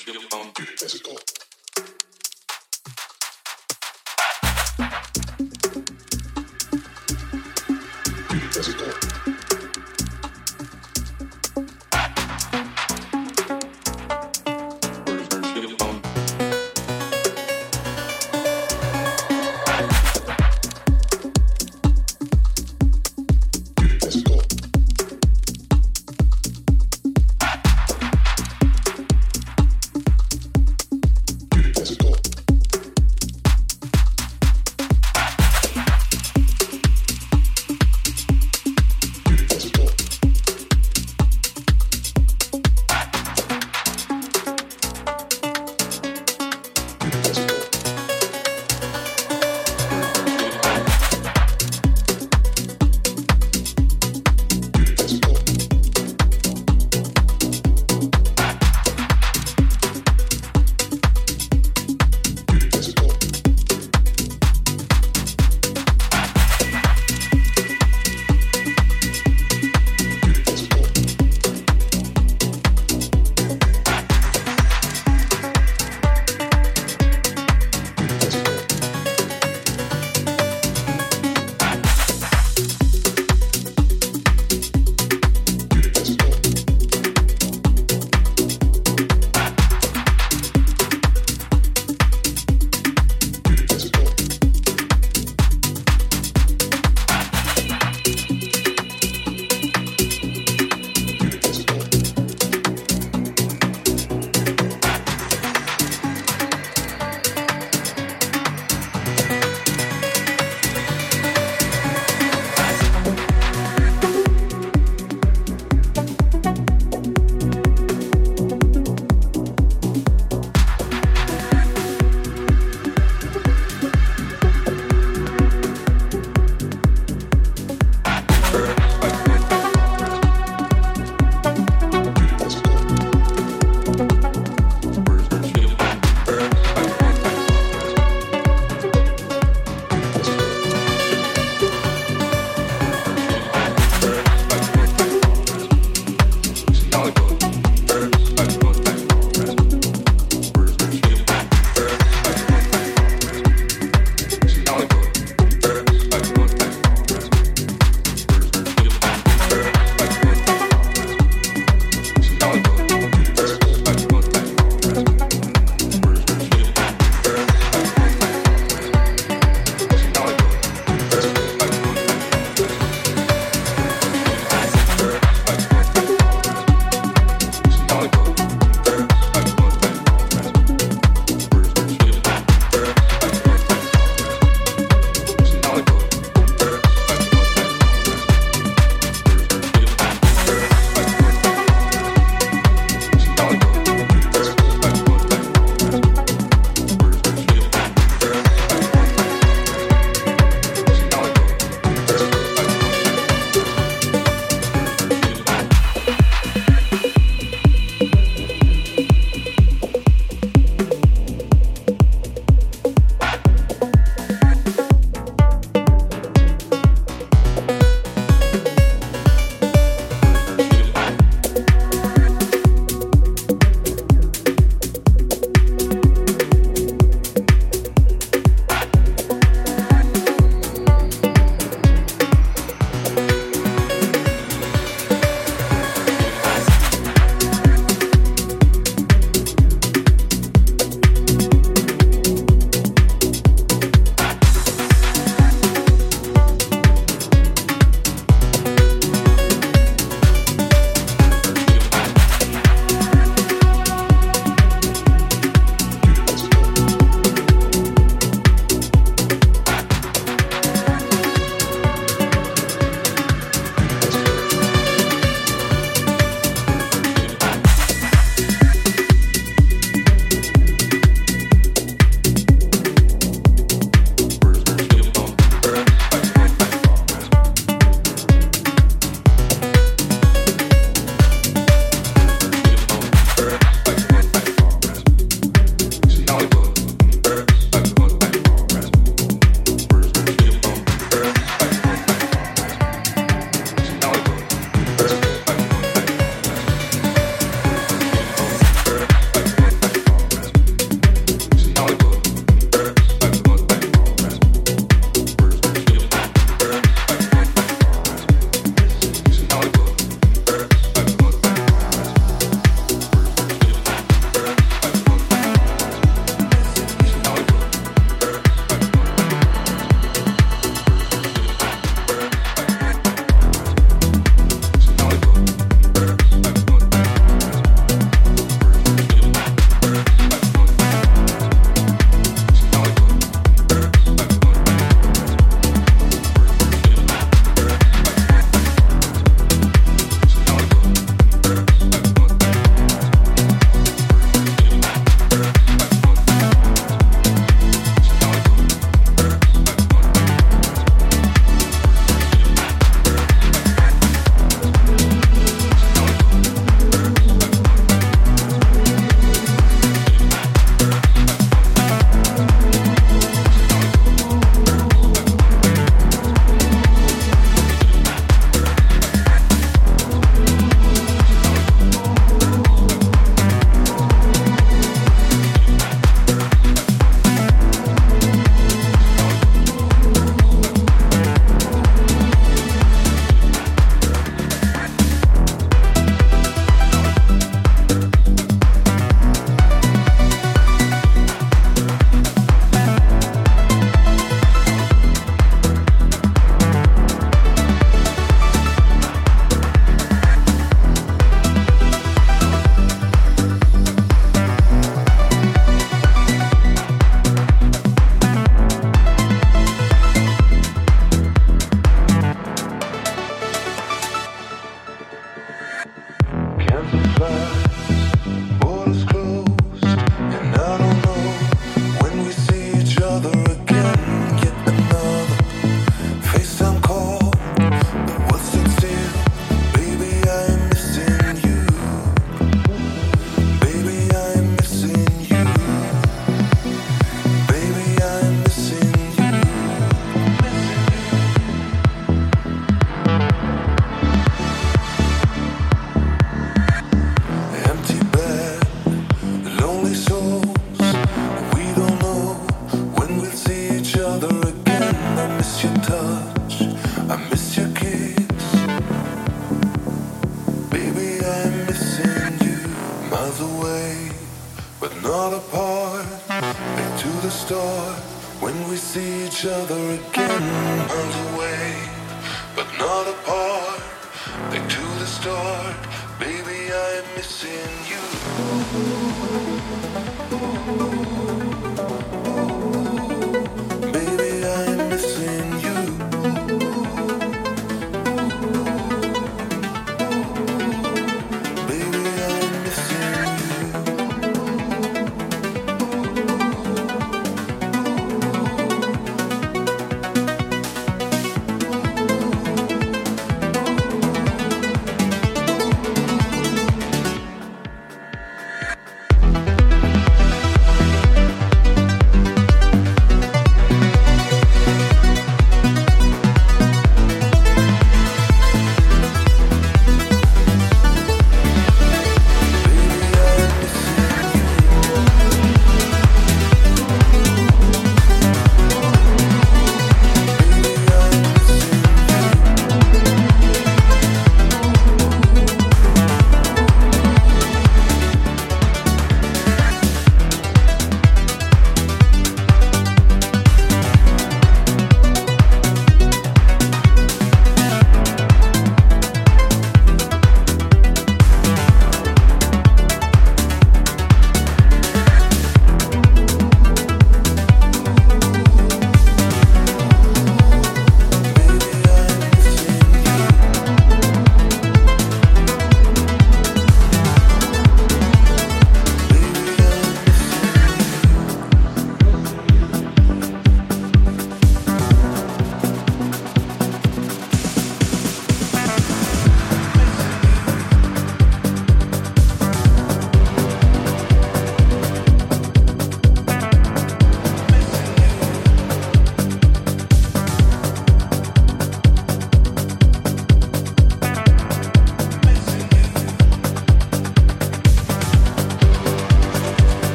feel physical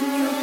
the you